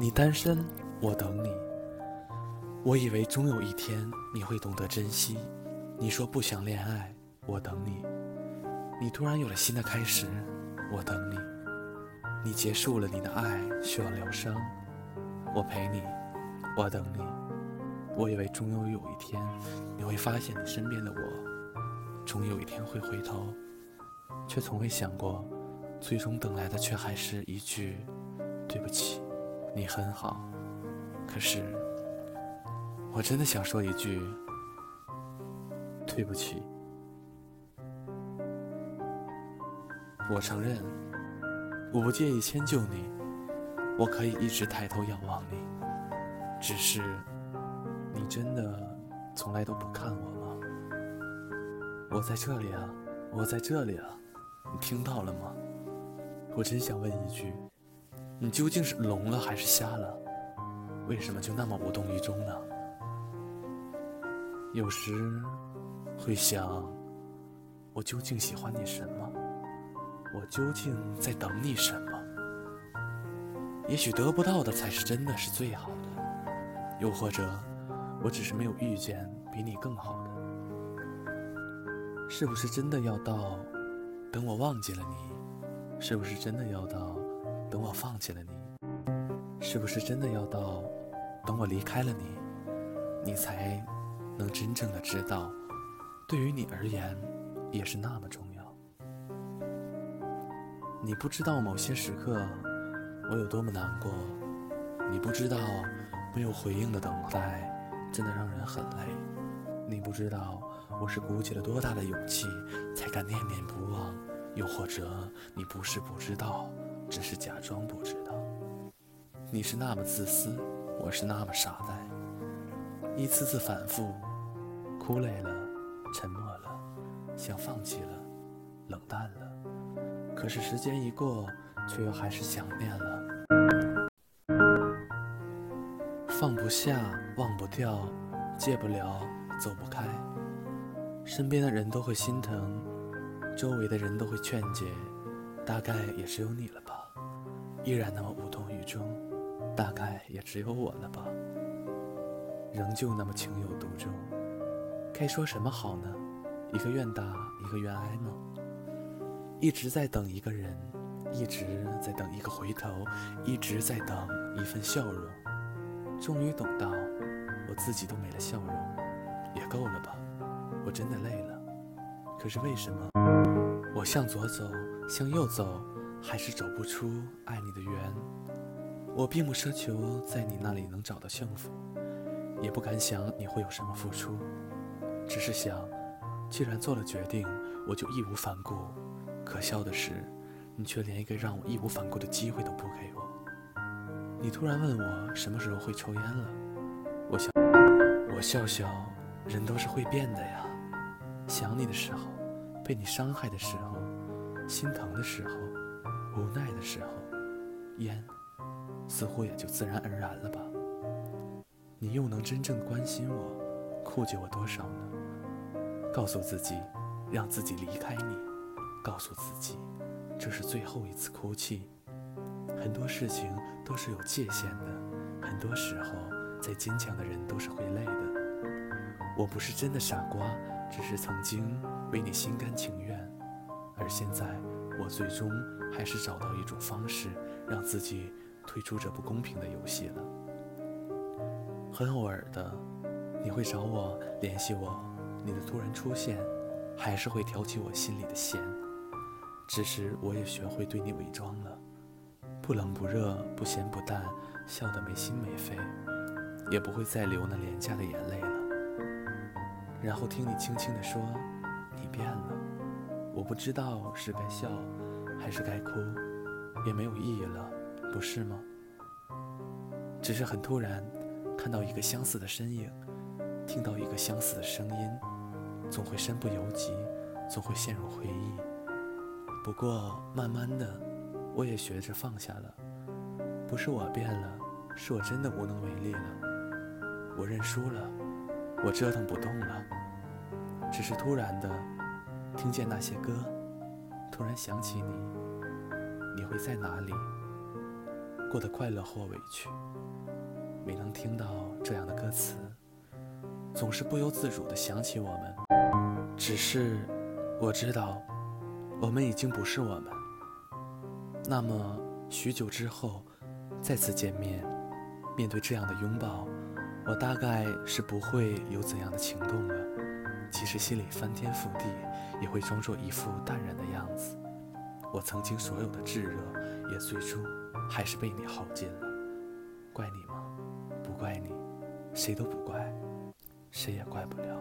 你单身，我等你。我以为终有一天你会懂得珍惜。你说不想恋爱，我等你。你突然有了新的开始，我等你。你结束了你的爱，需要疗伤，我陪你，我等你。我以为终有有一天你会发现你身边的我，终有一天会回头，却从未想过，最终等来的却还是一句对不起。你很好，可是我真的想说一句对不起。我承认，我不介意迁就你，我可以一直抬头仰望你。只是，你真的从来都不看我吗？我在这里啊，我在这里啊，你听到了吗？我真想问一句。你究竟是聋了还是瞎了？为什么就那么无动于衷呢？有时会想，我究竟喜欢你什么？我究竟在等你什么？也许得不到的才是真的是最好的，又或者我只是没有遇见比你更好的。是不是真的要到等我忘记了你？是不是真的要到？等我放弃了你，是不是真的要到等我离开了你，你才能真正的知道，对于你而言也是那么重要？你不知道某些时刻我有多么难过，你不知道没有回应的等待真的让人很累，你不知道我是鼓起了多大的勇气才敢念念不忘，又或者你不是不知道。只是假装不知道，你是那么自私，我是那么傻呆，一次次反复，哭累了，沉默了，想放弃了，冷淡了，可是时间一过，却又还是想念了，放不下，忘不掉，戒不了，走不开，身边的人都会心疼，周围的人都会劝解，大概也只有你了吧。依然那么无动于衷，大概也只有我了吧。仍旧那么情有独钟，该说什么好呢？一个愿打，一个愿挨吗？一直在等一个人，一直在等一个回头，一直在等一份笑容。终于等到，我自己都没了笑容，也够了吧？我真的累了。可是为什么？我向左走，向右走。还是走不出爱你的缘。我并不奢求在你那里能找到幸福，也不敢想你会有什么付出，只是想，既然做了决定，我就义无反顾。可笑的是，你却连一个让我义无反顾的机会都不给我。你突然问我什么时候会抽烟了，我想，我笑笑，人都是会变的呀。想你的时候，被你伤害的时候，心疼的时候。无奈的时候，烟似乎也就自然而然了吧。你又能真正关心我、顾及我多少呢？告诉自己，让自己离开你；告诉自己，这是最后一次哭泣。很多事情都是有界限的，很多时候，再坚强的人都是会累的。我不是真的傻瓜，只是曾经为你心甘情愿，而现在。我最终还是找到一种方式，让自己退出这不公平的游戏了。很偶尔的，你会找我联系我，你的突然出现，还是会挑起我心里的弦。只是我也学会对你伪装了，不冷不热，不咸不淡，笑得没心没肺，也不会再流那廉价的眼泪了。然后听你轻轻地说：“你变了。”我不知道是该笑，还是该哭，也没有意义了，不是吗？只是很突然，看到一个相似的身影，听到一个相似的声音，总会身不由己，总会陷入回忆。不过慢慢的，我也学着放下了。不是我变了，是我真的无能为力了。我认输了，我折腾不动了。只是突然的。听见那些歌，突然想起你，你会在哪里？过得快乐或委屈。每当听到这样的歌词，总是不由自主地想起我们。只是我知道，我们已经不是我们。那么许久之后再次见面，面对这样的拥抱，我大概是不会有怎样的情动了。即使心里翻天覆地，也会装作一副淡然的样子。我曾经所有的炙热，也最终还是被你耗尽了。怪你吗？不怪你，谁都不怪，谁也怪不了。